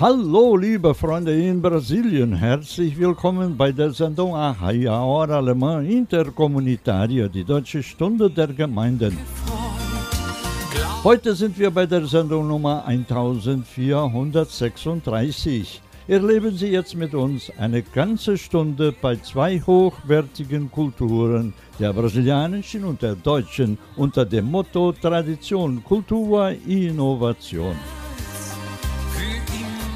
Hallo, liebe Freunde in Brasilien. Herzlich willkommen bei der Sendung Ahaia Hora Alemã Intercomunitaria, die deutsche Stunde der Gemeinden. Heute sind wir bei der Sendung Nummer 1436. Erleben Sie jetzt mit uns eine ganze Stunde bei zwei hochwertigen Kulturen, der brasilianischen und der deutschen, unter dem Motto Tradition, Kultur, Innovation.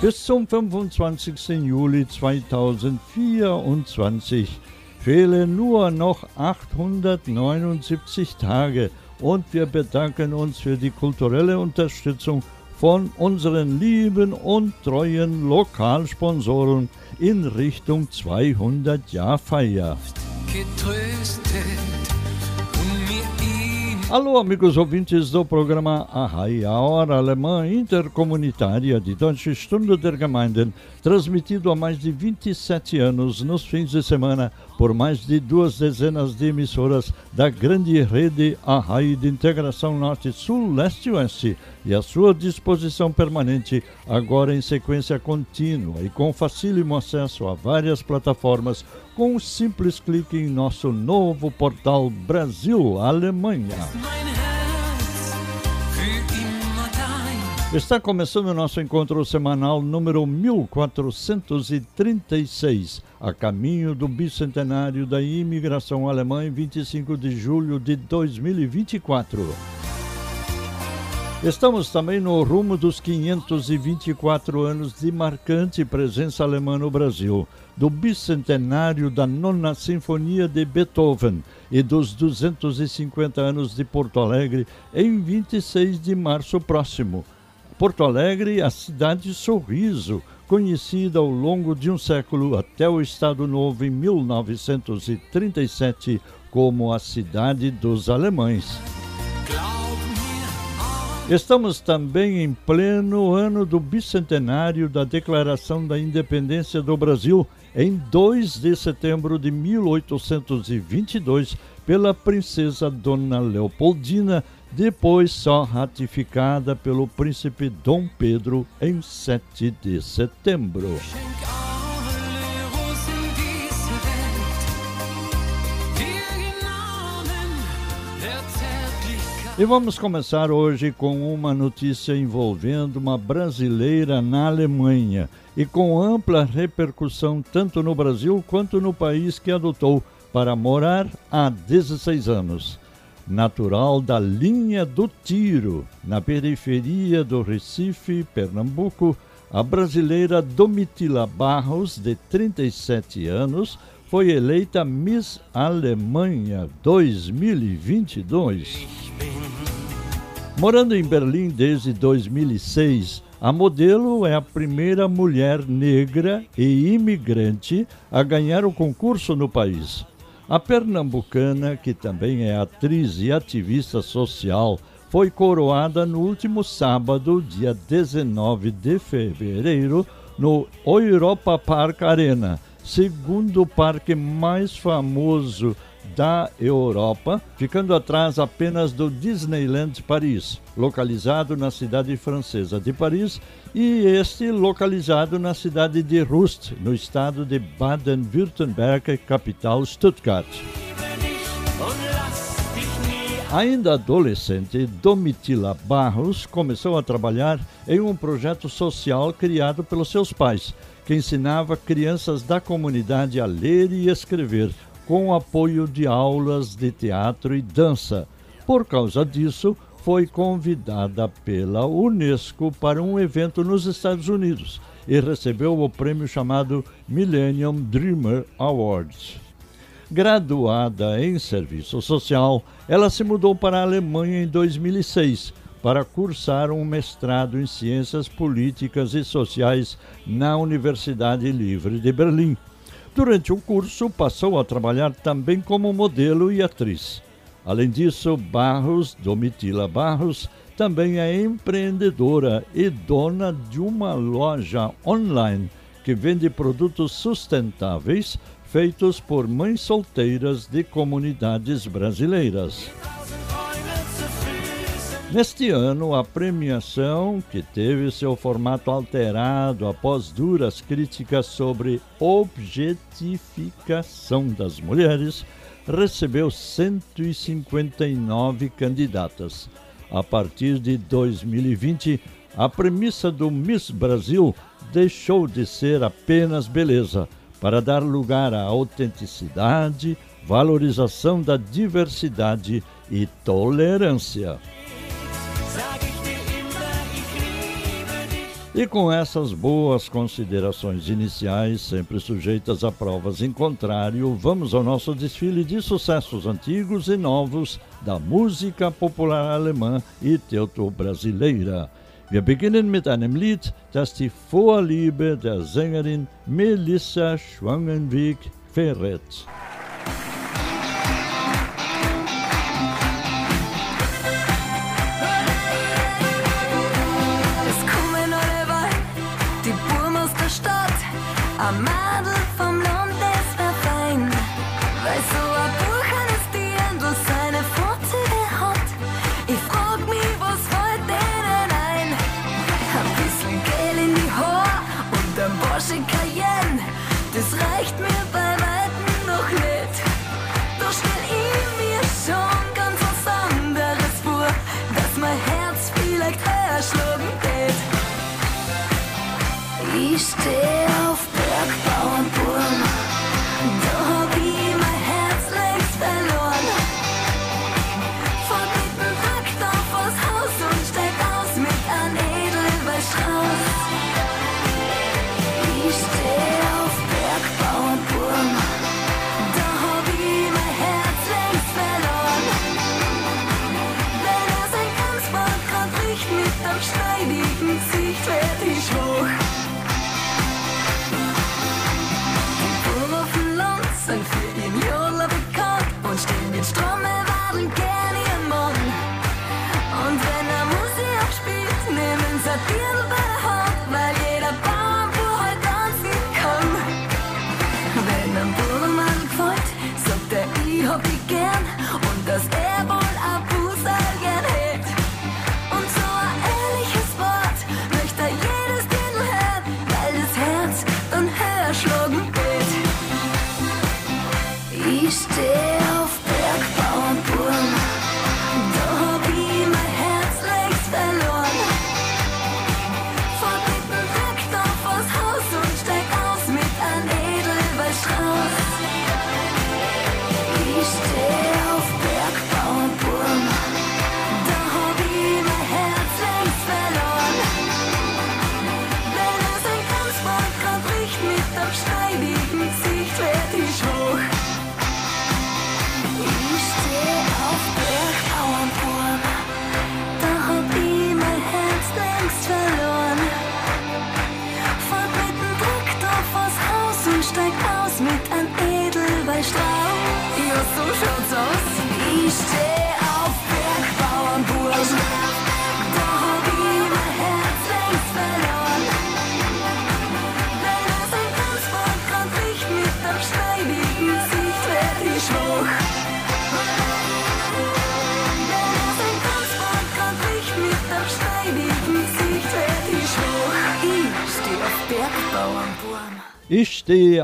Bis zum 25. Juli 2024 fehlen nur noch 879 Tage und wir bedanken uns für die kulturelle Unterstützung von unseren lieben und treuen Lokalsponsoren in Richtung 200 Jahr Feier. Alô, amigos ouvintes do programa Arrai, a Hora Alemã Intercomunitária de Deutsche Stunde der Gemeinden, transmitido há mais de 27 anos nos fins de semana por mais de duas dezenas de emissoras da grande rede Arrai de Integração Norte-Sul, Leste-Oeste, e à sua disposição permanente, agora em sequência contínua e com facílimo acesso a várias plataformas, com um simples clique em nosso novo portal Brasil-Alemanha. Está começando o nosso encontro semanal número 1436, a caminho do bicentenário da imigração alemã em 25 de julho de 2024. Estamos também no rumo dos 524 anos de marcante presença alemã no Brasil, do bicentenário da Nona Sinfonia de Beethoven e dos 250 anos de Porto Alegre em 26 de março próximo. Porto Alegre, a cidade sorriso, conhecida ao longo de um século até o Estado Novo em 1937 como a cidade dos alemães. Estamos também em pleno ano do bicentenário da Declaração da Independência do Brasil, em 2 de setembro de 1822, pela princesa Dona Leopoldina, depois só ratificada pelo príncipe Dom Pedro em 7 de setembro. E vamos começar hoje com uma notícia envolvendo uma brasileira na Alemanha e com ampla repercussão tanto no Brasil quanto no país que adotou para morar há 16 anos. Natural da linha do Tiro, na periferia do Recife, Pernambuco, a brasileira Domitila Barros, de 37 anos, foi eleita Miss Alemanha 2022. Morando em Berlim desde 2006, a modelo é a primeira mulher negra e imigrante a ganhar o concurso no país. A pernambucana, que também é atriz e ativista social, foi coroada no último sábado, dia 19 de fevereiro, no Europa Park Arena segundo parque mais famoso da Europa, ficando atrás apenas do Disneyland Paris, localizado na cidade francesa de Paris, e este localizado na cidade de Rust, no estado de Baden-Württemberg, capital Stuttgart. Ainda adolescente, Domitila Barros começou a trabalhar em um projeto social criado pelos seus pais, que ensinava crianças da comunidade a ler e escrever, com apoio de aulas de teatro e dança. Por causa disso, foi convidada pela Unesco para um evento nos Estados Unidos e recebeu o prêmio chamado Millennium Dreamer Awards. Graduada em serviço social, ela se mudou para a Alemanha em 2006 para cursar um mestrado em Ciências Políticas e Sociais na Universidade Livre de Berlim. Durante o curso, passou a trabalhar também como modelo e atriz. Além disso, Barros, Domitila Barros, também é empreendedora e dona de uma loja online que vende produtos sustentáveis feitos por mães solteiras de comunidades brasileiras. Neste ano, a premiação, que teve seu formato alterado após duras críticas sobre objetificação das mulheres, recebeu 159 candidatas. A partir de 2020, a premissa do Miss Brasil deixou de ser apenas beleza para dar lugar à autenticidade, valorização da diversidade e tolerância. E com essas boas considerações iniciais, sempre sujeitas a provas em contrário, vamos ao nosso desfile de sucessos antigos e novos da música popular alemã e teuto-brasileira. Wir beginnen mit einem Lied, das die Vorliebe der Sängerin Melissa Schwangenweg verrät. Am vom Land weil so ein Buch eines Tier, was seine Vorzüge hat. Ich frag mich, was fällt denen ein? Ein bisschen Geld in die Haar und ein Porsche Cayenne, das reicht mir bei Weitem noch nicht. Doch stell ich mir schon ganz was anderes vor, dass mein Herz vielleicht höher geht. Ich steh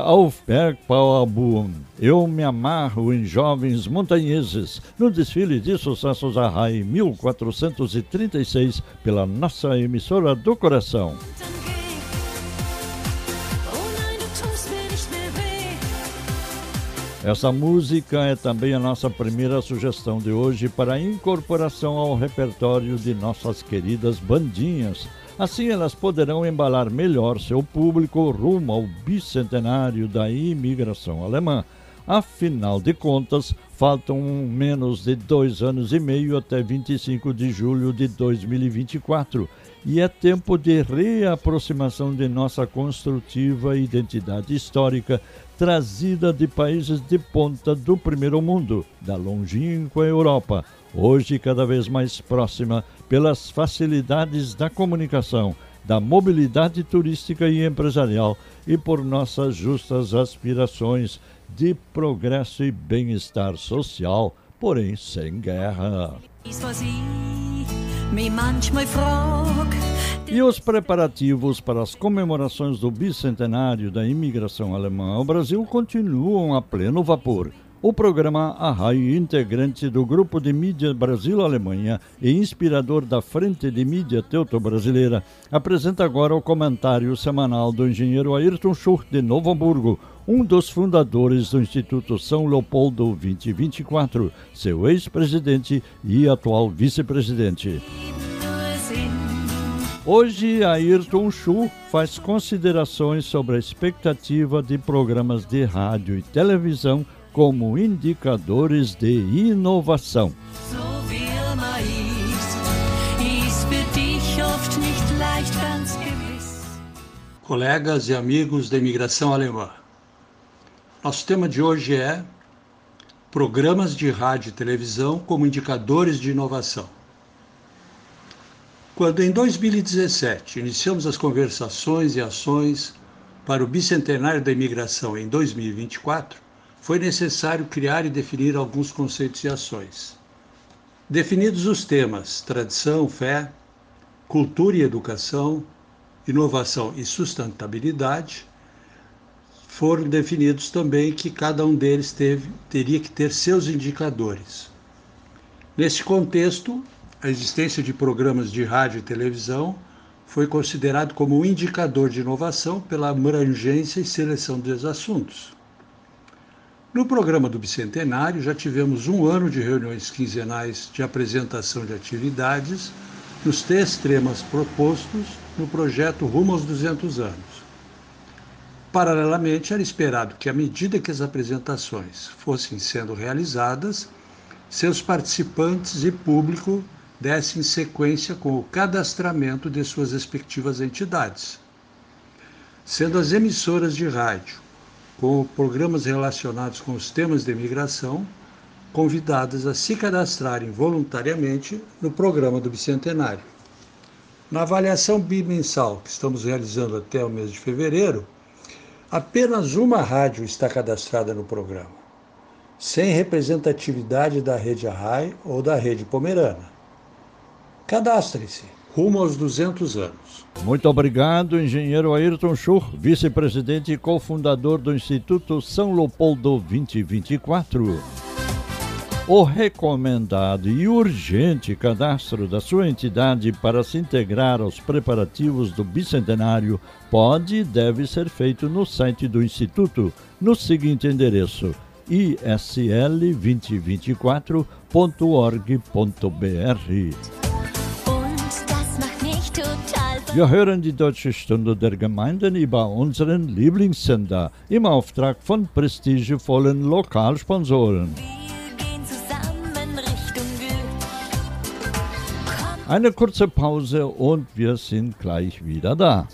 auf Bergbauerbuhren. Eu me amarro em jovens montanheses no desfile de sucessos a RAI 1436 pela nossa emissora do coração. Essa música é também a nossa primeira sugestão de hoje para incorporação ao repertório de nossas queridas bandinhas Assim, elas poderão embalar melhor seu público rumo ao bicentenário da imigração alemã. Afinal de contas, faltam menos de dois anos e meio até 25 de julho de 2024 e é tempo de reaproximação de nossa construtiva identidade histórica trazida de países de ponta do primeiro mundo, da longínqua Europa, hoje cada vez mais próxima pelas facilidades da comunicação, da mobilidade turística e empresarial e por nossas justas aspirações de progresso e bem-estar social, porém sem guerra. E os preparativos para as comemorações do bicentenário da imigração alemã ao Brasil continuam a pleno vapor. O programa Arrai, integrante do Grupo de Mídia Brasil-Alemanha e inspirador da Frente de Mídia Teuto-Brasileira, apresenta agora o comentário semanal do engenheiro Ayrton Schur de Novo Hamburgo, um dos fundadores do Instituto São Leopoldo 2024, seu ex-presidente e atual vice-presidente. Hoje, Ayrton Chu faz considerações sobre a expectativa de programas de rádio e televisão como indicadores de inovação. Colegas e amigos da imigração alemã, nosso tema de hoje é Programas de rádio e televisão como indicadores de inovação. Quando em 2017 iniciamos as conversações e ações para o bicentenário da imigração em 2024, foi necessário criar e definir alguns conceitos e ações. Definidos os temas tradição, fé, cultura e educação, inovação e sustentabilidade, foram definidos também que cada um deles teve, teria que ter seus indicadores. Nesse contexto, a existência de programas de rádio e televisão foi considerado como um indicador de inovação pela abrangência e seleção dos assuntos. No programa do Bicentenário, já tivemos um ano de reuniões quinzenais de apresentação de atividades nos três temas propostos no projeto Rumo aos 200 anos. Paralelamente, era esperado que, à medida que as apresentações fossem sendo realizadas, seus participantes e público dessem sequência com o cadastramento de suas respectivas entidades. Sendo as emissoras de rádio com programas relacionados com os temas de imigração, convidadas a se cadastrarem voluntariamente no programa do Bicentenário. Na avaliação bimensal que estamos realizando até o mês de fevereiro, apenas uma rádio está cadastrada no programa, sem representatividade da rede Arrai ou da rede Pomerana. Cadastre-se rumo aos 200 anos. Muito obrigado, engenheiro Ayrton Schur, vice-presidente e cofundador do Instituto São Leopoldo 2024. O recomendado e urgente cadastro da sua entidade para se integrar aos preparativos do bicentenário pode e deve ser feito no site do Instituto, no seguinte endereço: isl2024.org.br. Wir hören die Deutsche Stunde der Gemeinden über unseren Lieblingssender im Auftrag von prestigevollen Lokalsponsoren. Eine kurze Pause und wir sind gleich wieder da.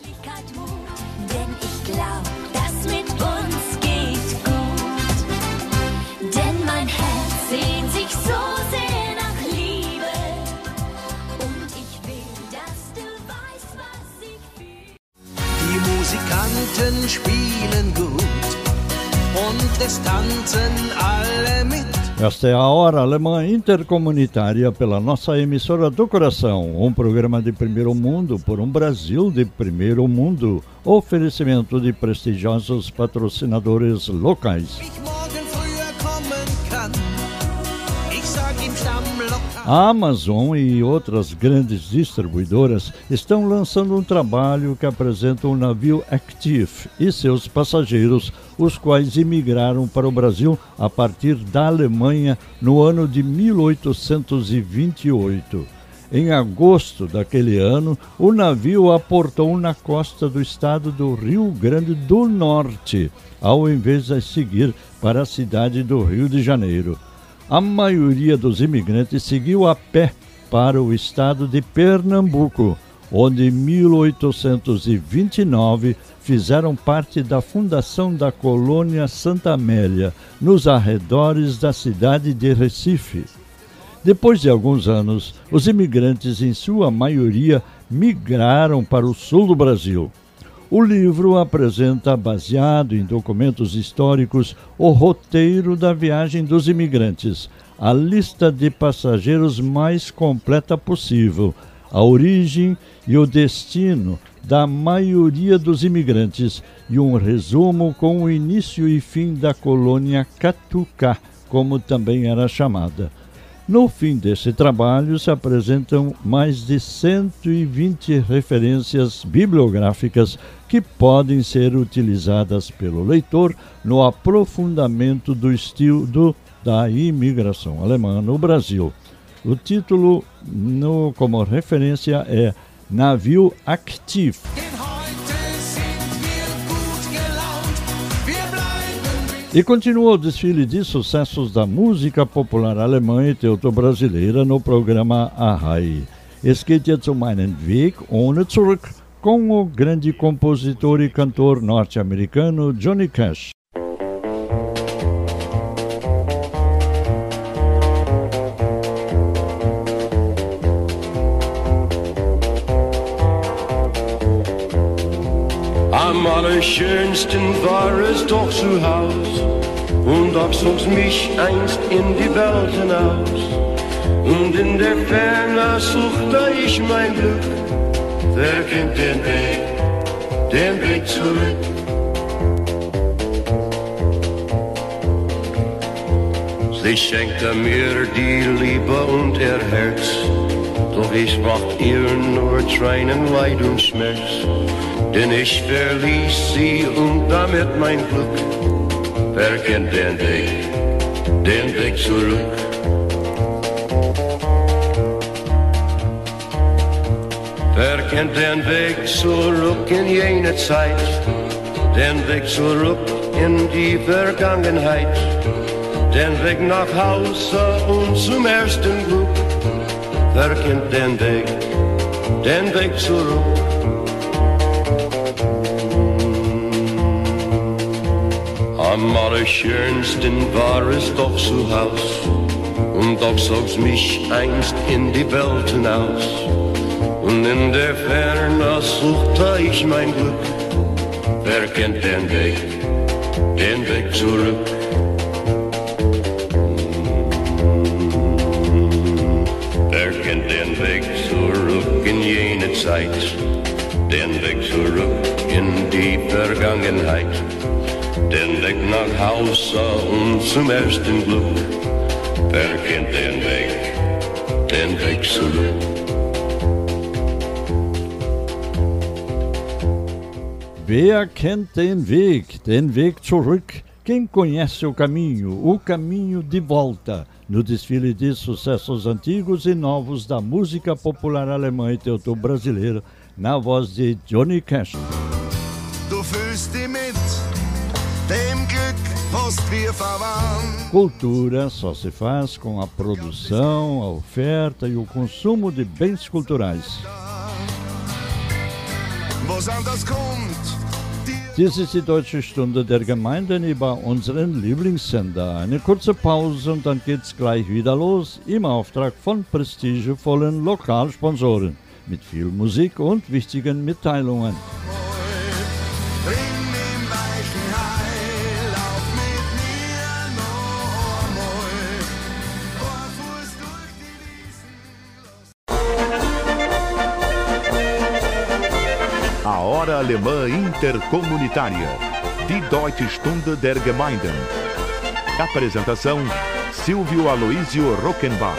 Musikanten spielen gut und es tanzen alle mit. Esta é a Hora Alemã Intercomunitária pela nossa emissora do coração, um programa de primeiro mundo por um Brasil de primeiro mundo. Oferecimento de prestigiosos patrocinadores locais. A Amazon e outras grandes distribuidoras estão lançando um trabalho que apresenta o navio Active e seus passageiros, os quais imigraram para o Brasil a partir da Alemanha no ano de 1828. Em agosto daquele ano, o navio aportou na costa do estado do Rio Grande do Norte, ao invés de seguir para a cidade do Rio de Janeiro. A maioria dos imigrantes seguiu a pé para o estado de Pernambuco, onde em 1829 fizeram parte da fundação da colônia Santa Amélia, nos arredores da cidade de Recife. Depois de alguns anos, os imigrantes, em sua maioria, migraram para o sul do Brasil. O livro apresenta, baseado em documentos históricos, o roteiro da viagem dos imigrantes, a lista de passageiros mais completa possível, a origem e o destino da maioria dos imigrantes e um resumo com o início e fim da colônia Catucá, como também era chamada. No fim desse trabalho se apresentam mais de 120 referências bibliográficas que podem ser utilizadas pelo leitor no aprofundamento do estilo da imigração alemã no Brasil. O título, no, como referência, é Navio Active. E continua o desfile de sucessos da música popular alemã e teuto-brasileira no programa Arrai. Es geht jetzt um einen Weg ohne Zurück com o grande compositor e cantor norte-americano Johnny Cash. Am allerschönsten war es doch zu Haus und auch zog's mich einst in die Welt hinaus. Und in der Ferne suchte ich mein Glück, wer kennt den Weg, den Weg zurück. Sie schenkte mir die Liebe und ihr Herz, doch ich bracht ihr nur Tränen, Leid und Schmerz. Denn ich verließ sie und damit mein Glück. Wer kennt den Weg, den Weg zurück? Wer kennt den Weg zurück in jene Zeit? Den Weg zurück in die Vergangenheit? Den Weg nach Hause und zum ersten Glück? Wer kennt den Weg, den Weg zurück? Am allerschönsten war es doch zu Haus und doch zog's mich einst in die Welt hinaus. Und in der Ferne suchte ich mein Glück. Wer kennt den Weg, den Weg zurück? Wer kennt den Weg zurück in jene Zeit? Den Weg zurück in die Vergangenheit? Den Weg. Wer den Weg, den Weg zurück? Wer kennt den Weg, den Weg zurück? Quem conhece o caminho, o caminho de volta, no desfile de sucessos antigos e novos da música popular alemã e teuto-brasileira, na voz de Johnny Cash. Cultura só se faz com a produção, a oferta e o consumo de bens culturais. Was anders kommt, dir Dies ist die deutsche Stunde der Gemeinden über unseren Lieblingssender. Eine kurze Pause und dann geht's gleich wieder los im Auftrag von prestigevollen Lokalsponsoren mit viel Musik und wichtigen Mitteilungen. Alemã Intercomunitária. Die Deutsche Stunde der Gemeinden. Apresentação: Silvio Aloísio Rockenbach.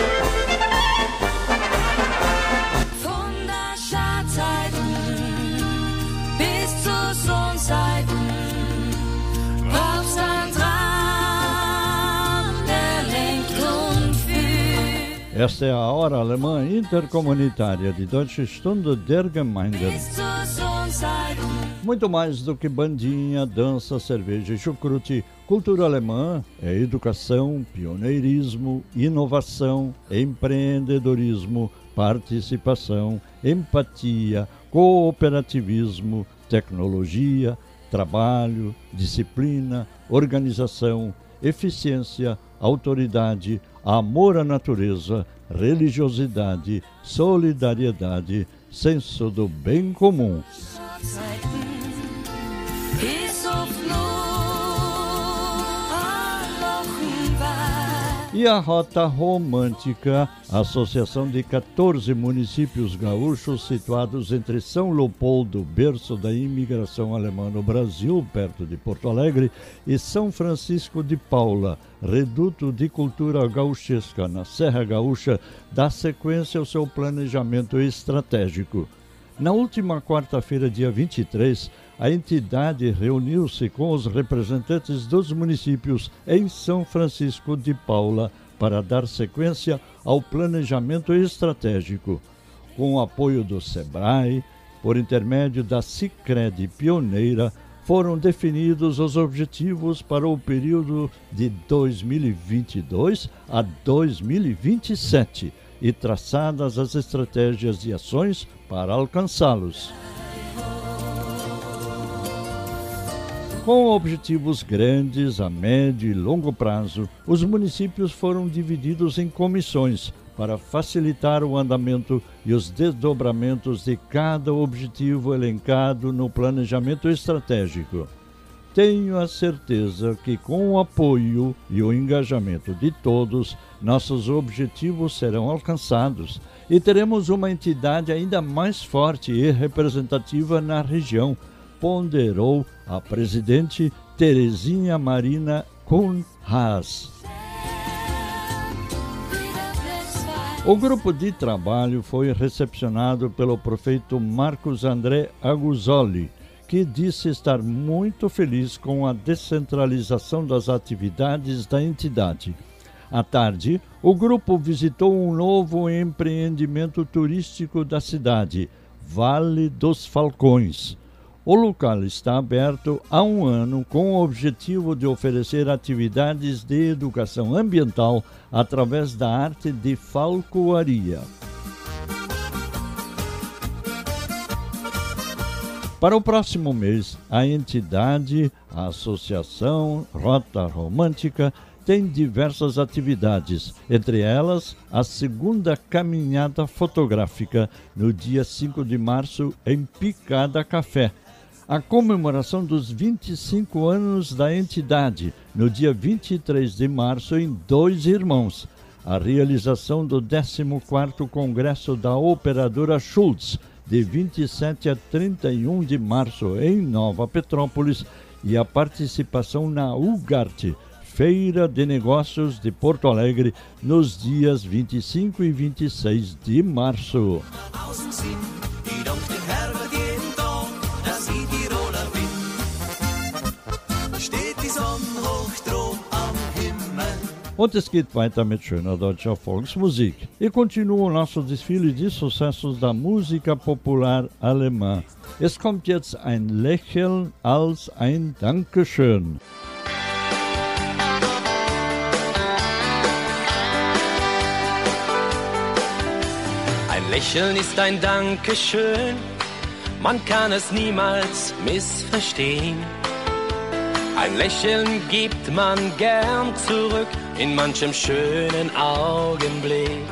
Esta é a Hora Alemã Intercomunitária de Deutsche Stunde der Gemeinden. Muito mais do que bandinha, dança, cerveja e chucrute, cultura alemã é educação, pioneirismo, inovação, empreendedorismo, participação, empatia, cooperativismo, tecnologia, trabalho, disciplina, organização, eficiência, autoridade, amor à natureza, religiosidade, solidariedade, senso do bem comum. E a Rota Romântica, associação de 14 municípios gaúchos situados entre São Leopoldo, berço da imigração alemã no Brasil, perto de Porto Alegre, e São Francisco de Paula, reduto de cultura gauchesca na Serra Gaúcha, dá sequência ao seu planejamento estratégico. Na última quarta-feira, dia 23, a entidade reuniu-se com os representantes dos municípios em São Francisco de Paula para dar sequência ao planejamento estratégico. Com o apoio do SEBRAE, por intermédio da Sicredi Pioneira, foram definidos os objetivos para o período de 2022 a 2027 e traçadas as estratégias e ações para alcançá-los. Com objetivos grandes a médio e longo prazo, os municípios foram divididos em comissões para facilitar o andamento e os desdobramentos de cada objetivo elencado no planejamento estratégico. Tenho a certeza que, com o apoio e o engajamento de todos, nossos objetivos serão alcançados e teremos uma entidade ainda mais forte e representativa na região, ponderou a presidente Terezinha Marina Kuhn Haas. O grupo de trabalho foi recepcionado pelo prefeito Marcos André Aguzoli, que disse estar muito feliz com a descentralização das atividades da entidade. À tarde, o grupo visitou um novo empreendimento turístico da cidade, Vale dos Falcões. O local está aberto há um ano com o objetivo de oferecer atividades de educação ambiental através da arte de falcoaria. Para o próximo mês, a entidade, a Associação Rota Romântica, tem diversas atividades, entre elas a segunda caminhada fotográfica no dia 5 de março em Picada Café. A comemoração dos 25 anos da entidade, no dia 23 de março, em Dois Irmãos. A realização do 14º Congresso da Operadora Schultz, de 27 a 31 de março em Nova Petrópolis e a participação na UGART, Feira de Negócios de Porto Alegre, nos dias 25 e 26 de março. Und es geht weiter mit schöner deutscher Volksmusik. E continua o nosso desfile de sucessos da Música popular alemã. Es kommt jetzt ein Lächeln als ein Dankeschön. Ein Lächeln ist ein Dankeschön, man kann es niemals missverstehen. Ein Lächeln gibt man gern zurück in manchem schönen Augenblick.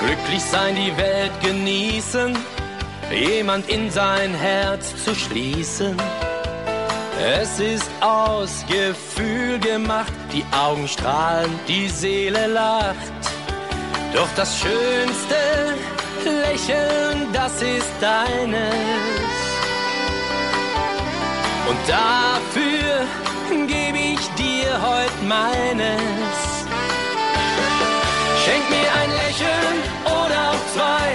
Glücklich sein, die Welt genießen, jemand in sein Herz zu schließen. Es ist aus Gefühl gemacht, die Augen strahlen, die Seele lacht. Doch das schönste Lächeln, das ist deines. Und dafür gebe ich dir heut meines. Schenk mir ein Lächeln oder auch zwei.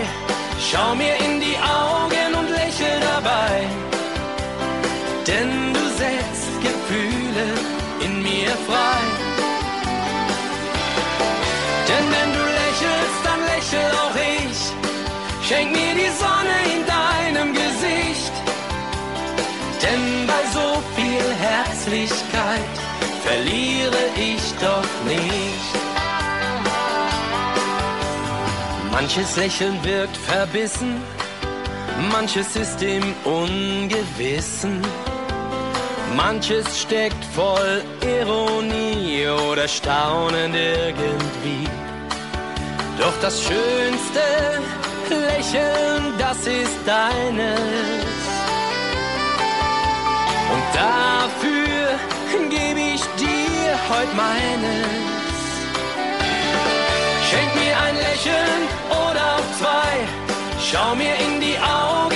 Schau mir in die Augen und lächel dabei. Denn du setzt Gefühle in mir frei. Herzlichkeit verliere ich doch nicht. Manches Lächeln wirkt verbissen, manches ist im Ungewissen. Manches steckt voll Ironie oder Staunen irgendwie. Doch das schönste Lächeln, das ist deines. Und dafür heute meines. Schenk mir ein Lächeln oder auch zwei. Schau mir in die Augen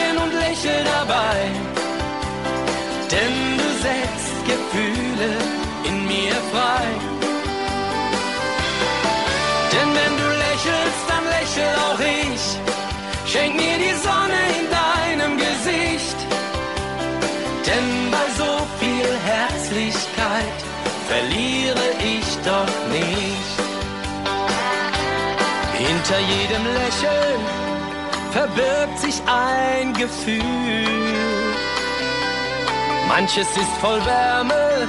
Hinter jedem Lächeln verbirgt sich ein Gefühl. Manches ist voll Wärme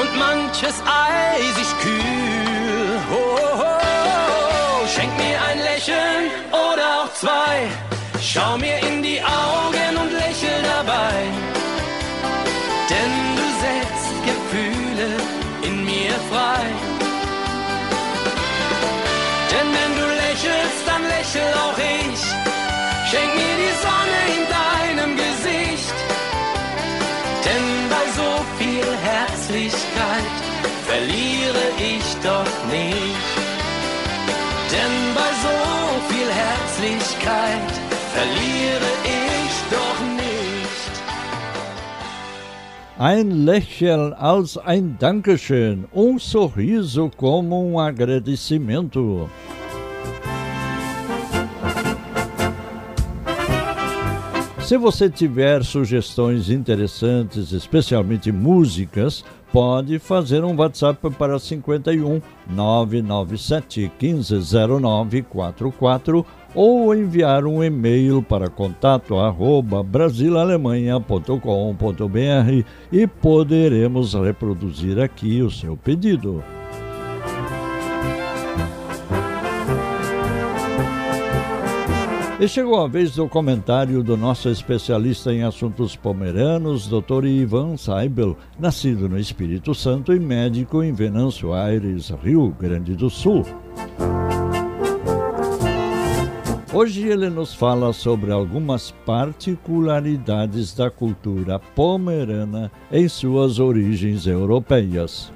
und manches eisig kühl. Oh, oh, oh. Schenk mir ein Lächeln oder auch zwei. Schau mir in die Augen und lächel dabei. Denn du setzt Gefühle in mir frei. Lächel auch ich. Schenk mir die Sonne in deinem Gesicht. Denn bei so viel Herzlichkeit verliere ich doch nicht. Denn bei so viel Herzlichkeit verliere ich doch nicht. Ein Lächeln als ein Dankeschön, um sorriso como um agradecimento. Se você tiver sugestões interessantes, especialmente músicas, pode fazer um WhatsApp para 51 997 150944 ou enviar um e-mail para contato arroba e poderemos reproduzir aqui o seu pedido. E chegou a vez do comentário do nosso especialista em assuntos pomeranos, Dr. Ivan Seibel, nascido no Espírito Santo e médico em Venâncio Aires, Rio Grande do Sul. Hoje ele nos fala sobre algumas particularidades da cultura pomerana em suas origens europeias.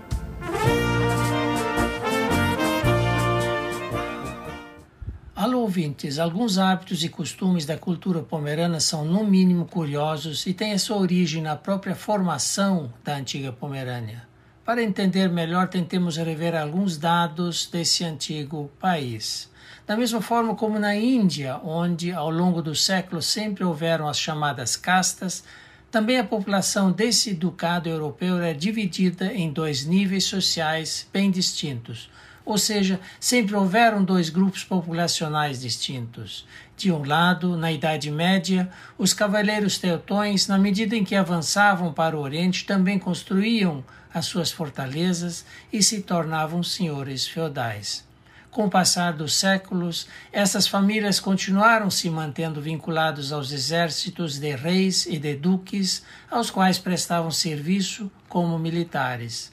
Alô, ouvintes, alguns hábitos e costumes da cultura pomerana são, no mínimo, curiosos e têm a sua origem na própria formação da antiga Pomerânia. Para entender melhor, tentemos rever alguns dados desse antigo país. Da mesma forma como na Índia, onde ao longo dos séculos sempre houveram as chamadas castas, também a população desse ducado europeu era dividida em dois níveis sociais bem distintos, ou seja, sempre houveram dois grupos populacionais distintos. De um lado, na Idade Média, os cavaleiros teutões, na medida em que avançavam para o Oriente, também construíam as suas fortalezas e se tornavam senhores feudais. Com o passar dos séculos, essas famílias continuaram se mantendo vinculados aos exércitos de reis e de duques, aos quais prestavam serviço como militares.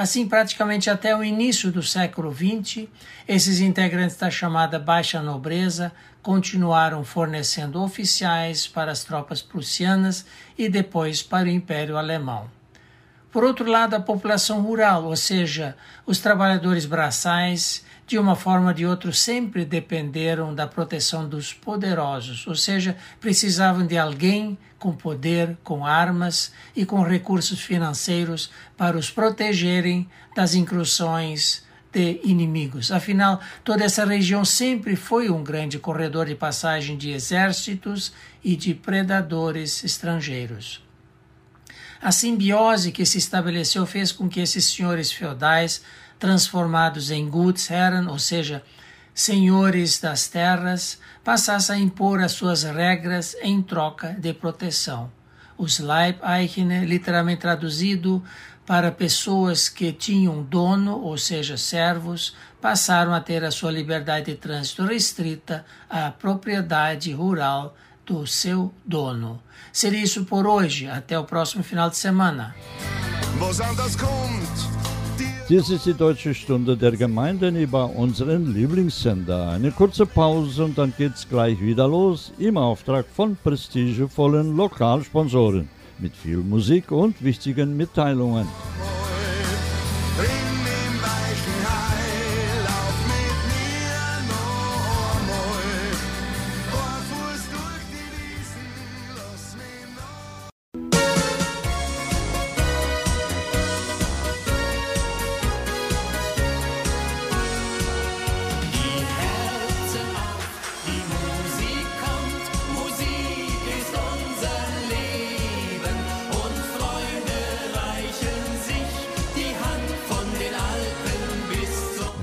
Assim, praticamente até o início do século XX, esses integrantes da chamada Baixa Nobreza continuaram fornecendo oficiais para as tropas prussianas e depois para o Império Alemão. Por outro lado, a população rural, ou seja, os trabalhadores braçais, de uma forma ou de outra, sempre dependeram da proteção dos poderosos, ou seja, precisavam de alguém com poder, com armas e com recursos financeiros para os protegerem das incursões de inimigos. Afinal, toda essa região sempre foi um grande corredor de passagem de exércitos e de predadores estrangeiros. A simbiose que se estabeleceu fez com que esses senhores feudais, transformados em Gutsherren, ou seja, senhores das terras, passassem a impor as suas regras em troca de proteção. Os Leibeigene, literalmente traduzido para pessoas que tinham dono, ou seja, servos, passaram a ter a sua liberdade de trânsito restrita à propriedade rural do seu dono. Seria isso por hoje. Até o próximo final de semana. Dies ist die Deutsche Stunde der Gemeinden über unseren Lieblingssender. Eine kurze Pause und dann geht's gleich wieder los im Auftrag von prestigevollen Lokalsponsoren mit viel Musik und wichtigen Mitteilungen.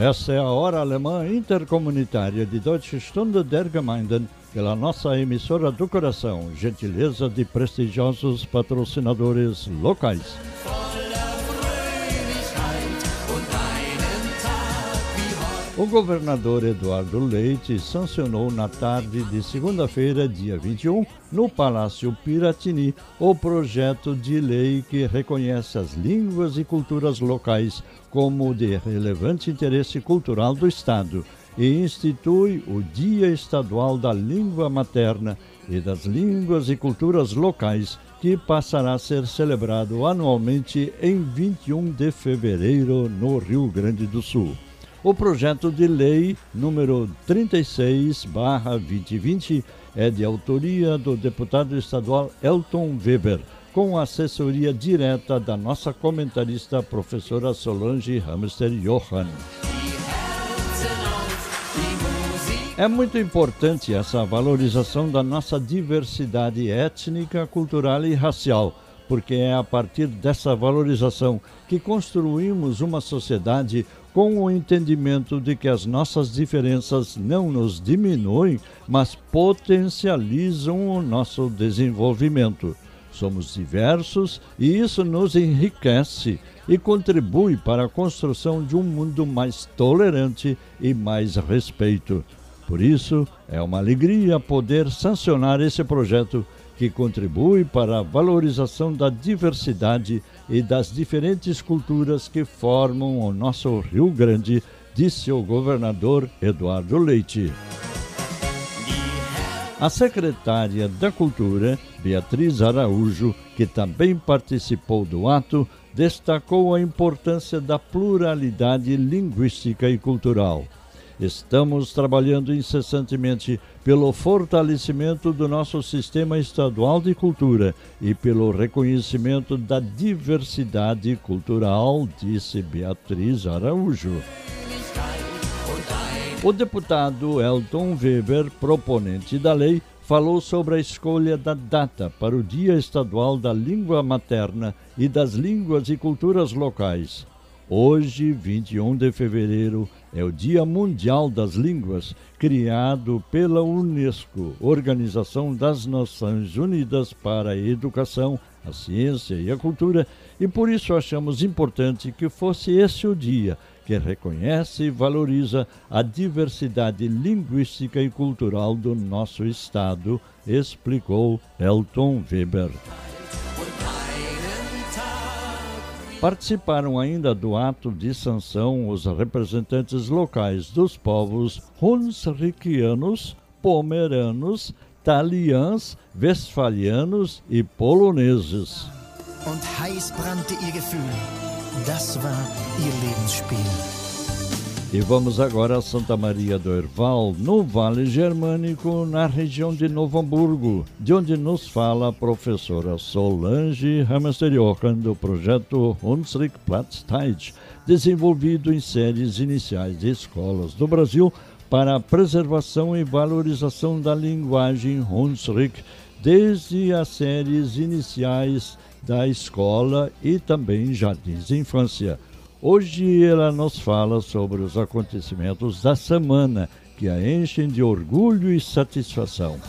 Essa é a Hora Alemã Intercomunitária de Deutsche Stunde der Gemeinden pela nossa emissora do coração, gentileza de prestigiosos patrocinadores locais. O governador Eduardo Leite sancionou na tarde de segunda-feira, dia 21, no Palácio Piratini, o projeto de lei que reconhece as línguas e culturas locais como de relevante interesse cultural do Estado e institui o Dia Estadual da Língua Materna e das Línguas e Culturas Locais, que passará a ser celebrado anualmente em 21 de fevereiro no Rio Grande do Sul. O projeto de lei número 36/2020 é de autoria do deputado estadual Elton Weber, com assessoria direta da nossa comentarista professora Solange Hamster Johann. É muito importante essa valorização da nossa diversidade étnica, cultural e racial porque é a partir dessa valorização que construímos uma sociedade com o entendimento de que as nossas diferenças não nos diminuem, mas potencializam o nosso desenvolvimento. Somos diversos e isso nos enriquece e contribui para a construção de um mundo mais tolerante e mais respeito. Por isso, é uma alegria poder sancionar esse projeto que contribui para a valorização da diversidade e das diferentes culturas que formam o nosso Rio Grande, disse o governador Eduardo Leite. A secretária da Cultura, Beatriz Araújo, que também participou do ato, destacou a importância da pluralidade linguística e cultural. Estamos trabalhando incessantemente pelo fortalecimento do nosso sistema estadual de cultura e pelo reconhecimento da diversidade cultural, disse Beatriz Araújo. O deputado Elton Weber, proponente da lei, falou sobre a escolha da data para o Dia Estadual da Língua Materna e das Línguas e Culturas Locais. Hoje, 21 de fevereiro, é o Dia Mundial das Línguas, criado pela Unesco, Organização das Nações Unidas para a Educação, a Ciência e a Cultura, e por isso achamos importante que fosse esse o dia que reconhece e valoriza a diversidade linguística e cultural do nosso Estado, explicou Elton Weber. Participaram ainda do ato de sanção os representantes locais dos povos hunsriquianos, pomeranos, taliãs, westfalianos e poloneses. Und heiß brannte ihr Gefühl. Das war ihr Lebensspiel. E vamos agora a Santa Maria do Herval, no Vale Germânico, na região de Novo Hamburgo, de onde nos fala a professora Solange Hammerster-Johann do projeto Hunsrück Platzteit, desenvolvido em séries iniciais de escolas do Brasil para a preservação e valorização da linguagem Hunsrück, desde as séries iniciais da escola e também jardins de infância. Hoje ela nos fala sobre os acontecimentos da semana que a enchem de orgulho e satisfação.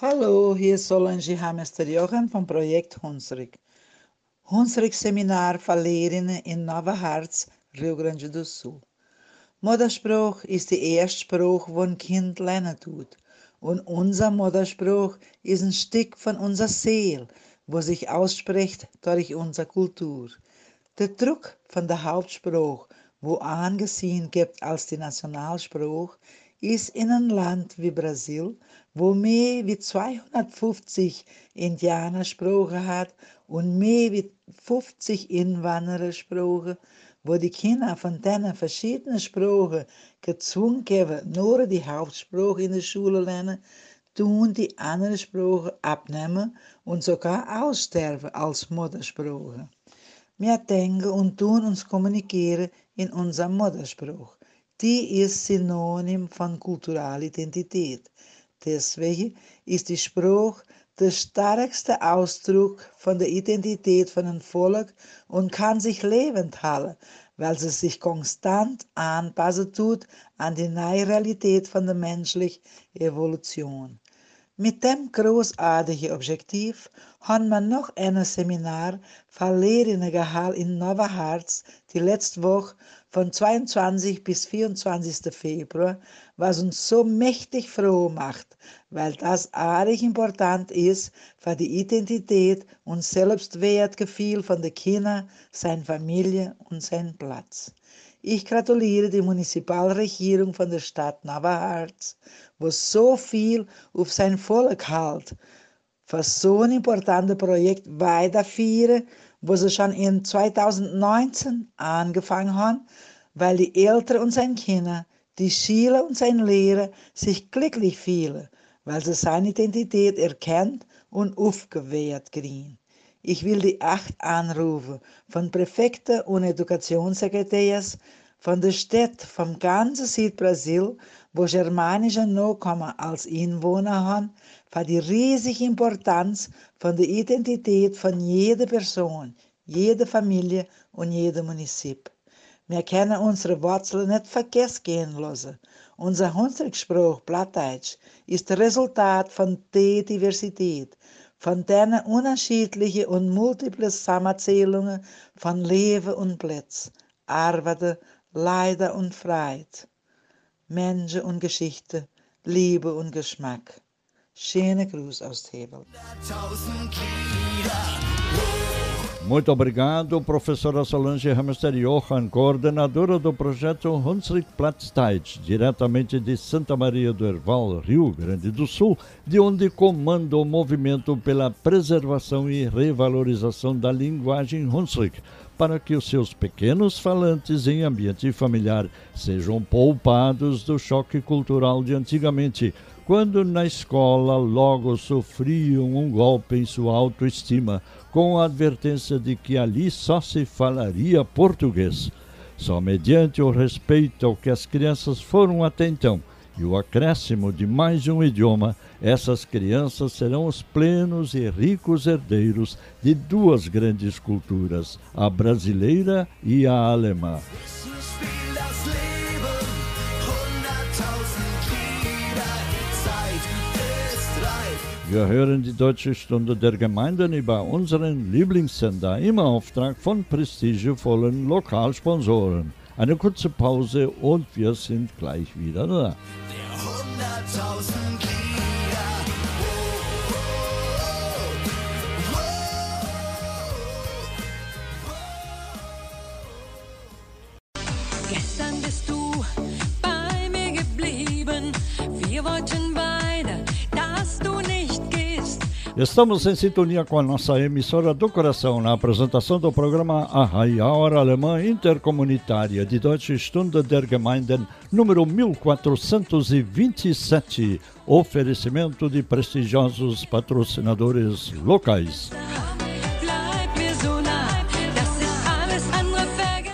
Hallo, hier ist Solange Hamester Johan vom Projekt Hunsrück. Hunsrück Seminar Lehrerinnen in Nova Hartz, Rio Grande do Sul. Mutterspruch ist die erste Spruch, wo ein Kind lernen tut. Und unser Mutterspruch ist ein Stück von unserer Seele, wo sich ausspricht durch unsere Kultur. Der Druck von der Hauptspruch, wo angesehen gibt als die Nationalspruch, ist in einem Land wie Brasil, wo mehr wie 250 Indianersprachen hat und mehr wie 50 Inwanderersprachen, wo die Kinder von diesen verschiedenen Sprachen gezwungen werden, nur die Hauptsprache in der Schule lernen, tun die anderen Sprachen abnehmen und sogar aussterben als Muttersprache. Wir denken und tun uns kommunizieren in unserem Muttersprache. Die ist Synonym von kultureller Identität. Deswegen ist die Sprache der stärkste Ausdruck von der Identität von einem Volk und kann sich lebend halten, weil sie sich konstant anpassen tut an die neue Realität von der menschlichen Evolution. Mit dem großartigen Objektiv haben wir noch ein Seminar für Lehrerinnen gehalten in Nova Hartz die letzte Woche von 22 bis 24. Februar, was uns so mächtig froh macht, weil das arg important ist für die Identität und Selbstwertgefühl von den Kindern, seiner Familie und seinem Platz. Ich gratuliere die Municipalregierung von der Stadt Nova Hartz, wo so viel auf sein Volk hält, für so ein importantes Projekt weiterführen, wo sie schon in 2019 angefangen haben, weil die Eltern und seine Kinder, die Schüler und seine Lehrer sich glücklich fühlen, weil sie seine Identität erkennt und aufgewehrt kriegen. Ich will die acht anrufen von Präfekten und Edukationssekretärs von der Stadt vom ganzen Südbrasil, wo germanische Nachkommen als Einwohner haben, für die riesige Importanz von der Identität von jeder Person, jeder Familie und jedem Munizip. Wir können unsere Wurzeln nicht vergessen gehen lassen. Unser Hundsrückspruch, Plattdeutsch, ist Resultat von der Diversität, von den unterschiedlichen und multiplen Zusammenzählungen von Leben und Platz, Arbeiten, Leider und Freiheit, Menschen und Geschichte, Liebe und Geschmack. Schöne Gruß aus Tebel. Muito obrigado, professora Solange Hamster Johan, coordenadora do projeto Hunsrück Platzteit, diretamente de Santa Maria do Herval, Rio Grande do Sul, de onde comanda o movimento pela preservação e revalorização da linguagem Hunsrück, para que os seus pequenos falantes em ambiente familiar sejam poupados do choque cultural de antigamente, quando na escola logo sofriam um golpe em sua autoestima, com a advertência de que ali só se falaria português. Só mediante o respeito ao que as crianças foram até então e o acréscimo de mais um idioma, essas crianças serão os plenos e ricos herdeiros de duas grandes culturas, a brasileira e a alemã. Wir hören die Deutsche Stunde der Gemeinden über unseren Lieblingssender im Auftrag von prestigevollen Lokalsponsoren. Eine kurze Pause und wir sind gleich wieder da. Gestern bist du bei mir geblieben. Wir wollten beide, Estamos em sintonia com a nossa emissora do coração na apresentação do programa Arraial Hora Alemã Intercomunitária de Deutsche Stunde der Gemeinden número 1427. Oferecimento de prestigiosos patrocinadores locais.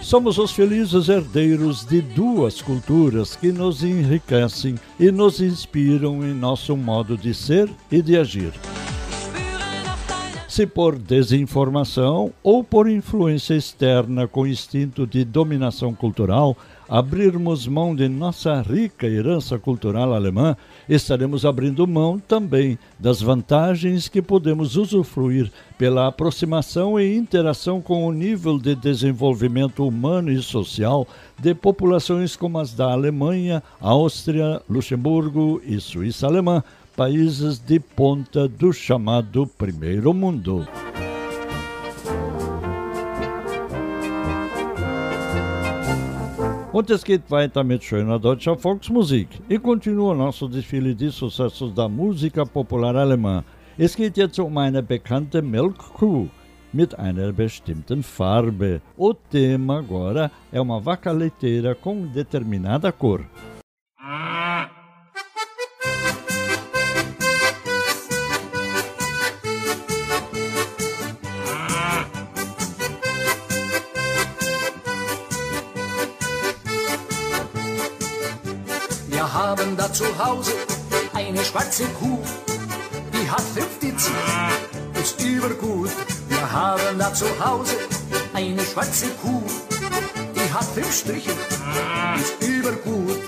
Somos os felizes herdeiros de duas culturas que nos enriquecem e nos inspiram em nosso modo de ser e de agir. Se por desinformação ou por influência externa com instinto de dominação cultural, abrirmos mão de nossa rica herança cultural alemã, estaremos abrindo mão também das vantagens que podemos usufruir pela aproximação e interação com o nível de desenvolvimento humano e social de populações como as da Alemanha, Áustria, Luxemburgo e Suíça alemã, países de ponta do chamado Primeiro Mundo. Und es geht weiter mit schöner deutscher Volksmusik. E continua nosso desfile de sucessos da Música popular alemã. Es geht jetzt um eine bekannte Melkkuh mit einer bestimmten Farbe. O tema agora é uma vaca leiteira com determinada cor. Haben da zu Hause eine schwarze Kuh, die hat 50 Zähne, ist übergut. Wir haben da zu Hause eine schwarze Kuh, die hat fünf Striche, ist übergut.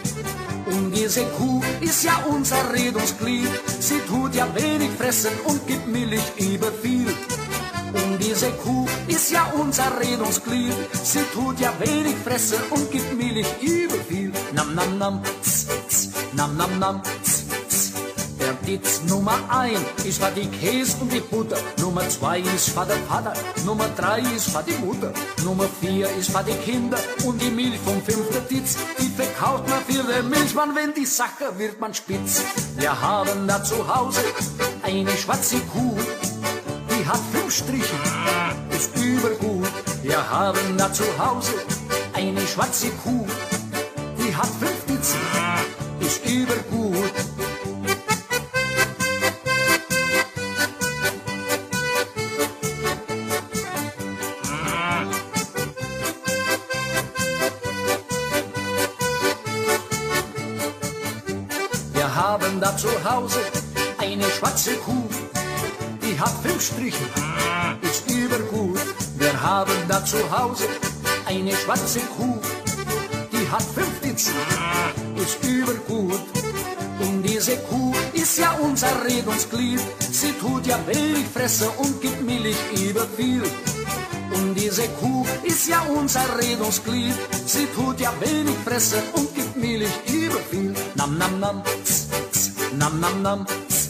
Und diese Kuh ist ja unser Redungsglied, sie tut ja wenig fressen und gibt Milch über viel. Ja unser Redungsglied, sie tut ja wenig fressen und gibt Milch über viel. Nam nam nam, tss, tss, nam nam nam, tss, tss. Der Ditz Nummer 1 ist für die Käse und die Butter. Nummer 2 ist für den Vater. Nummer 3 ist für die Mutter. Nummer 4 ist für die Kinder. Und die Milch vom fünften Ditz, die verkauft man für den Milchmann. Wenn die Sache wird man spitz. Wir haben da zu Hause eine schwarze Kuh. Die hat fünf Striche, ist übergut. Wir haben da zu Hause eine schwarze Kuh. Die hat fünf Ditze, ist übergut. Wir haben da zu Hause eine schwarze Kuh, die hat fünf Striche, zu Hause eine schwarze Kuh, die hat fünf Ditzen, ist übergut. Und diese Kuh ist ja unser Redungsglied, sie tut ja wenig fressen und gibt Milch über viel. Und diese Kuh ist ja unser Redungsglied, sie tut ja wenig fressen und gibt Milch über viel. Nam nam nam, tss, tss, nam nam nam, tss.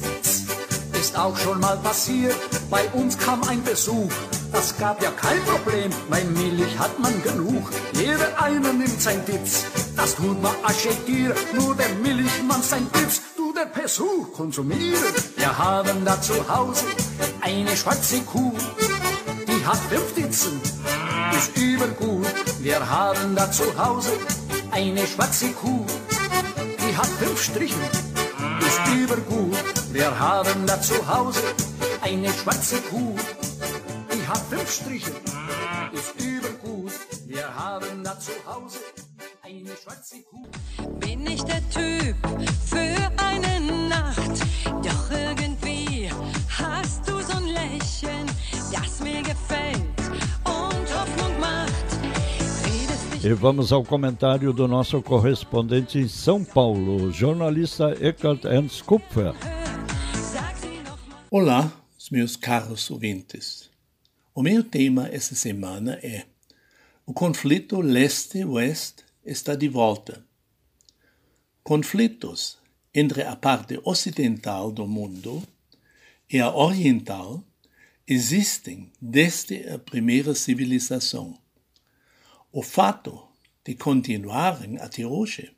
Ist auch schon mal passiert, bei uns kam ein Besuch. Das gab ja kein Problem, weil Milch hat man genug. Jeder eine nimmt sein Ditz, das tut man aschetieren. Nur der Milchmann sein Ditz, du der Besuch konsumieren. Wir haben da zu Hause eine schwarze Kuh, die hat fünf Ditzen, ist übergut. Wir haben da zu Hause eine schwarze Kuh, die hat fünf Strichen, ist übergut. Wir haben da zu Hause eine schwarze Kuh, hat fünf Striche, ist übergut. Wir haben da zu Hause eine schwarze Kuh. Bin ich der Typ für eine Nacht? Doch irgendwie hast du so ein Lächeln, das mir gefällt und Hoffnung macht. E vamos ao comentário do nosso correspondente em São Paulo, jornalista Eckhart Ernst Kupfer. Olá, os meus caros ouvintes. O meu tema essa semana é O conflito leste-oeste está de volta. Conflitos entre a parte ocidental do mundo e a oriental existem desde a primeira civilização. O fato de continuarem até hoje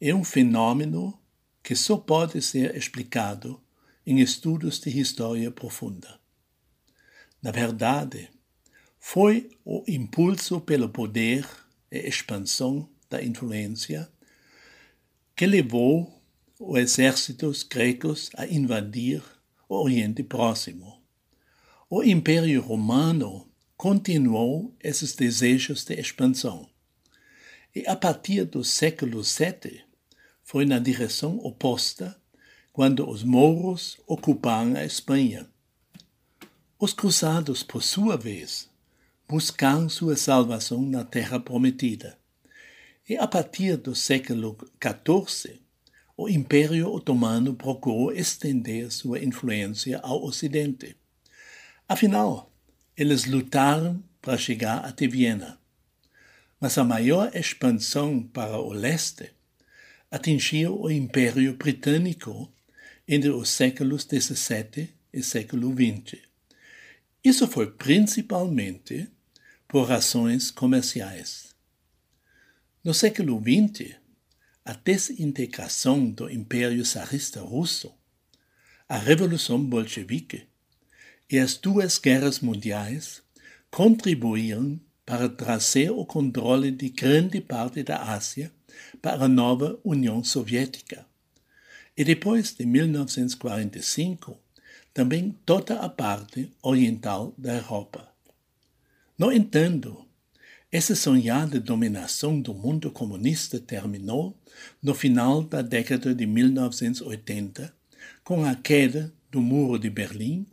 é um fenômeno que só pode ser explicado em estudos de história profunda. Na verdade, foi o impulso pelo poder e expansão da influência que levou os exércitos gregos a invadir o Oriente Próximo. O Império Romano continuou esses desejos de expansão e, a partir do século VII, foi na direção oposta quando os mouros ocuparam a Espanha. Os cruzados, por sua vez, buscaram sua salvação na Terra Prometida. E a partir do século XIV, o Império Otomano procurou estender sua influência ao Ocidente. Afinal, eles lutaram para chegar até Viena. Mas a maior expansão para o leste atingiu o Império Britânico entre os séculos XVII e século XX. Isso foi principalmente por razões comerciais. No século XX, a desintegração do Império Tsarista Russo, a Revolução Bolchevique e as duas guerras mundiais contribuíram para trazer o controle de grande parte da Ásia para a nova União Soviética. E depois de 1945, também toda a parte oriental da Europa. No entanto, essa sonhada dominação do mundo comunista terminou no final da década de 1980 com a queda do Muro de Berlim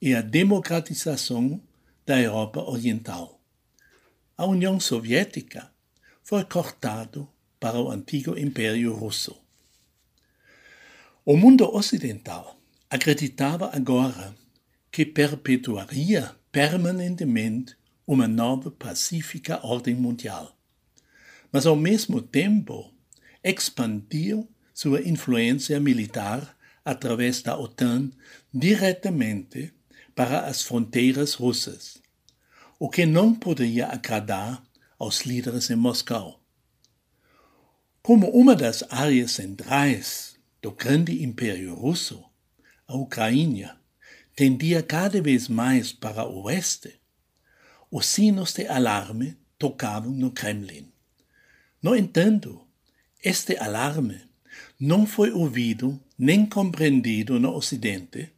e a democratização da Europa Oriental. A União Soviética foi cortado para o antigo Império Russo. O mundo ocidental acreditava agora que perpetuaria permanentemente uma nova pacífica ordem mundial. Mas, ao mesmo tempo, expandiu sua influência militar através da OTAN diretamente para as fronteiras russas, o que não poderia agradar aos líderes em Moscou. Como uma das áreas centrais do grande Império Russo, a Ucrânia tendia cada vez mais para o oeste, os sinos de alarme tocavam no Kremlin. No entanto, este alarme não foi ouvido nem compreendido no Ocidente,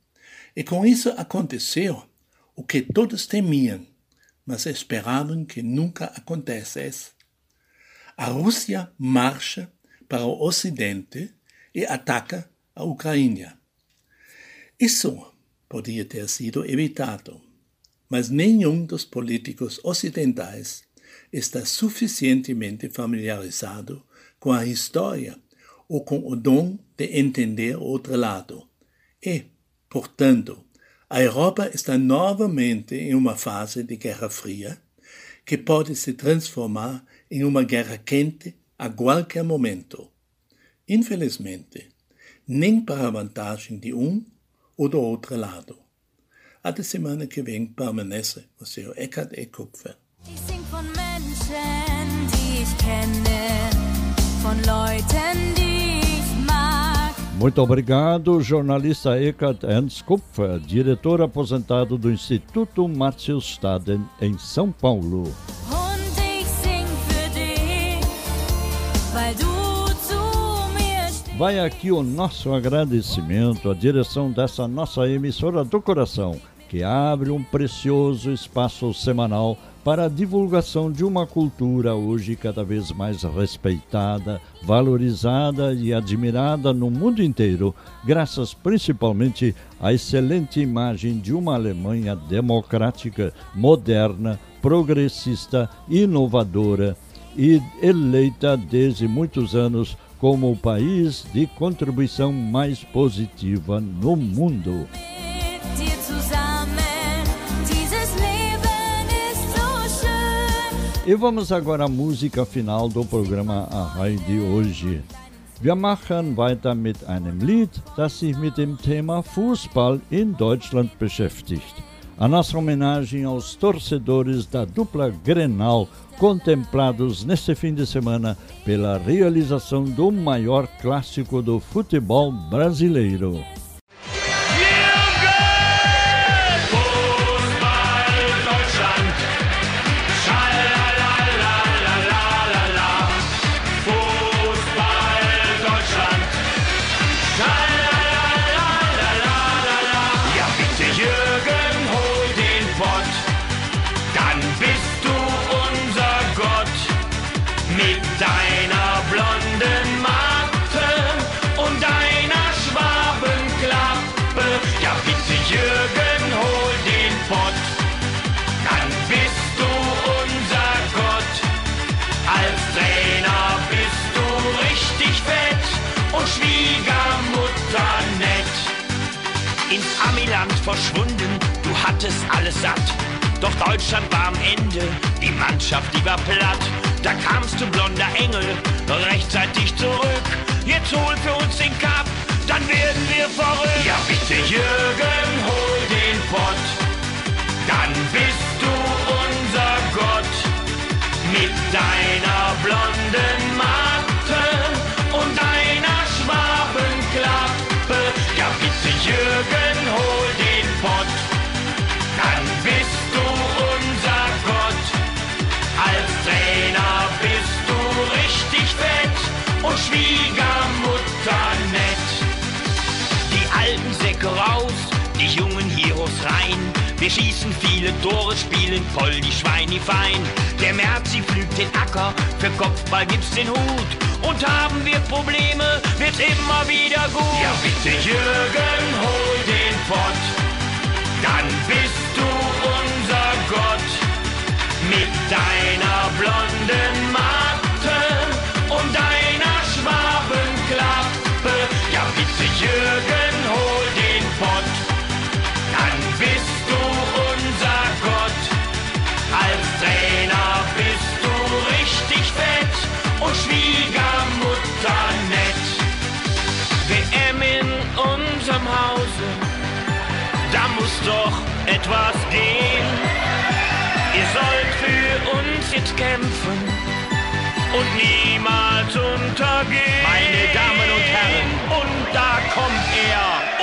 e com isso aconteceu o que todos temiam, mas esperavam que nunca acontecesse. A Rússia marcha para o Ocidente e ataca a Ucrânia. Isso podia ter sido evitado mas nenhum dos políticos ocidentais está suficientemente familiarizado com a história ou com o dom de entender o outro lado. E, portanto, a Europa está novamente em uma fase de Guerra Fria que pode se transformar em uma guerra quente a qualquer momento. Infelizmente, nem para a vantagem de um ou do outro lado. Até semana que vem permanece o seu Eckhard E. Kupfer. Ich sing von Menschen, die ich kenne, von Leuten, die ich mag. Muito obrigado, jornalista Eckhard Ernst Kupfer, diretor aposentado do Instituto Márcio Staden, em São Paulo. Und ich sing für dich, weil du. Vai aqui o nosso agradecimento à direção dessa nossa emissora do coração, que abre um precioso espaço semanal para a divulgação de uma cultura hoje cada vez mais respeitada, valorizada e admirada no mundo inteiro, graças principalmente à excelente imagem de uma Alemanha democrática, moderna, progressista, inovadora e eleita desde muitos anos como o país de contribuição mais positiva no mundo. E vamos agora à música final do programa Arrai de hoje. Wir machen weiter mit einem Lied, das sich mit dem Thema Fußball in Deutschland beschäftigt. A nossa homenagem aos torcedores da dupla Grenal, contemplados neste fim de semana pela realização do maior clássico do futebol brasileiro. Bitte Jürgen, hol den Pott. Dann bist du unser Gott. Als Trainer bist du richtig fett und Schwiegermutter nett. Ins Amiland verschwunden, du hattest alles satt. Doch Deutschland war am Ende, die Mannschaft, die war platt. Da kamst du blonder Engel rechtzeitig zurück. Jetzt hol für uns den Kampf dann werden wir verrückt. Ja bitte Jürgen, hol den Pott, dann bist du unser Gott. Mit deiner blonden Matte und deiner Schwabenklappe. Ja bitte Jürgen, hol Wir schießen viele Tore, spielen voll die Schweine fein. Der Merzi pflügt den Acker, für Kopfball gibt's den Hut. Und haben wir Probleme, wird's immer wieder gut. Ja bitte Jürgen, hol den Pott, dann bist du unser Gott. Mit deiner blonden Matte und deiner Schwabenklappe. Ja bitte Jürgen, doch etwas gehen. Ihr sollt für uns jetzt kämpfen und niemals untergehen. Meine Damen und Herren, und da kommt er,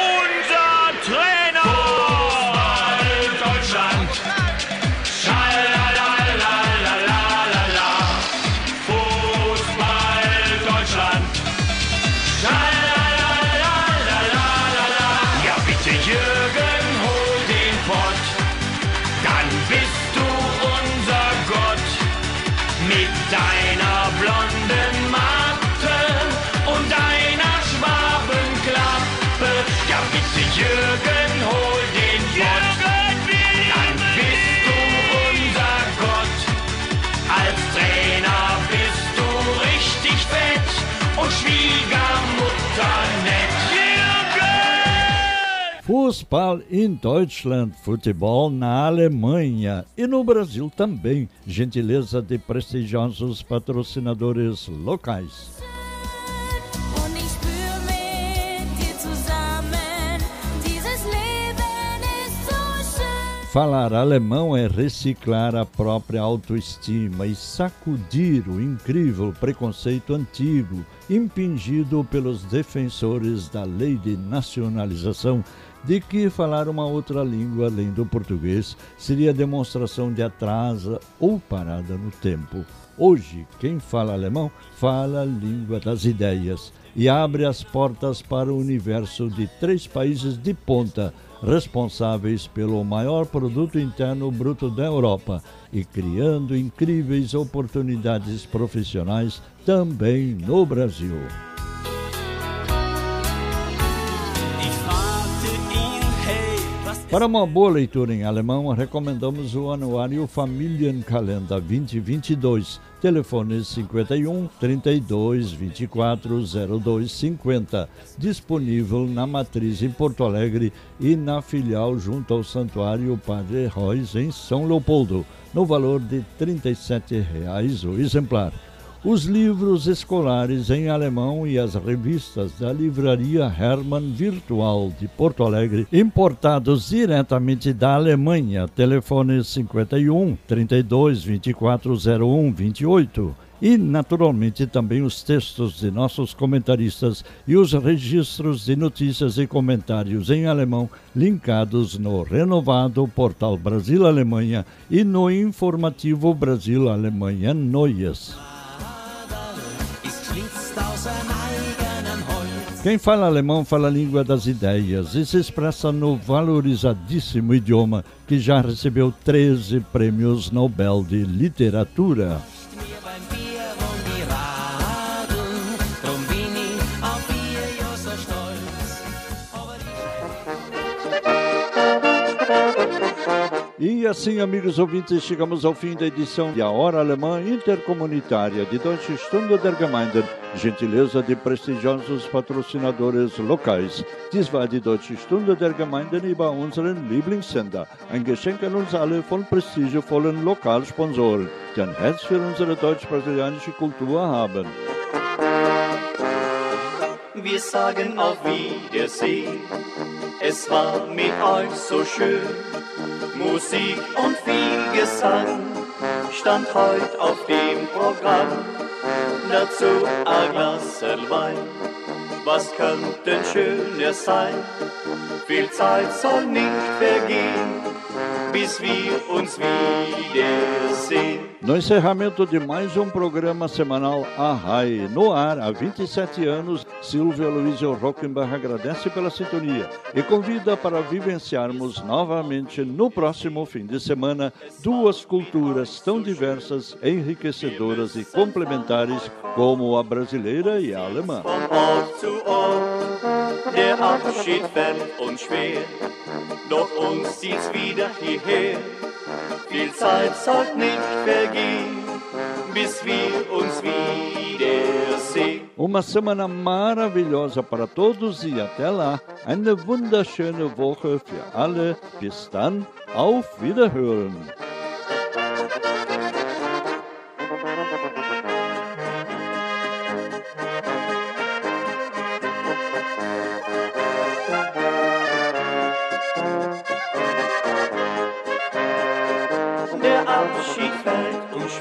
Fußball em Deutschland, futebol na Alemanha e no Brasil também, gentileza de prestigiosos patrocinadores locais. Falar alemão é reciclar a própria autoestima e sacudir o incrível preconceito antigo impingido pelos defensores da lei de nacionalização de que falar uma outra língua além do português seria demonstração de atrasa ou parada no tempo. Hoje, quem fala alemão fala a língua das ideias e abre as portas para o universo de três países de ponta, responsáveis pelo maior produto interno bruto da Europa e criando incríveis oportunidades profissionais também no Brasil. Para uma boa leitura em alemão, recomendamos o anuário Familienkalender 2022, telefone 51 32 24 02 50, disponível na matriz em Porto Alegre e na filial junto ao Santuário Padre Reis em São Leopoldo, no valor de 37 reais o exemplar. Os livros escolares em alemão e as revistas da Livraria Hermann Virtual de Porto Alegre, importados diretamente da Alemanha, telefone 51 32 24 01 28. E, naturalmente, também os textos de nossos comentaristas e os registros de notícias e comentários em alemão linkados no renovado portal Brasil-Alemanha e no informativo Brasil-Alemanha Noias. Quem fala alemão fala a língua das ideias e se expressa no valorizadíssimo idioma que já recebeu 13 prêmios Nobel de Literatura. E assim, amigos ouvintes, chegamos ao fim da edição de A Hora Alemã Intercomunitária de Deutsche Stunde der Gemeinden, gentileza de prestigiosos patrocinadores locais. Dies war die Deutsche Stunde der Gemeinden über unseren Lieblingssender, ein Geschenk an uns alle von prestigiovollen Lokalsponsoren, die ein Herz für unsere deutsch-brasilianische Kultur haben. Wir sagen auf Wiedersehen. Es war mit euch so schön. Musik und viel Gesang stand heute auf dem Programm. Dazu ein Glas Wein. Was könnte schöner sein? Viel Zeit soll nicht vergehen, bis wir uns wiedersehen. No encerramento de mais um programa semanal Arrai, no ar há 27 anos, Silvio Aloysio Rockenbach agradece pela sintonia e convida para vivenciarmos novamente no próximo fim de semana duas culturas tão diversas, enriquecedoras e complementares como a brasileira e a alemã. Der Abschied fällt uns schwer, doch uns zieht's wieder hierher. Viel Zeit soll nicht vergehen, bis wir uns wiedersehen. Uma semana maravilhosa para todos e até lá. Eine wunderschöne Woche für alle. Bis dann, auf Wiederhören.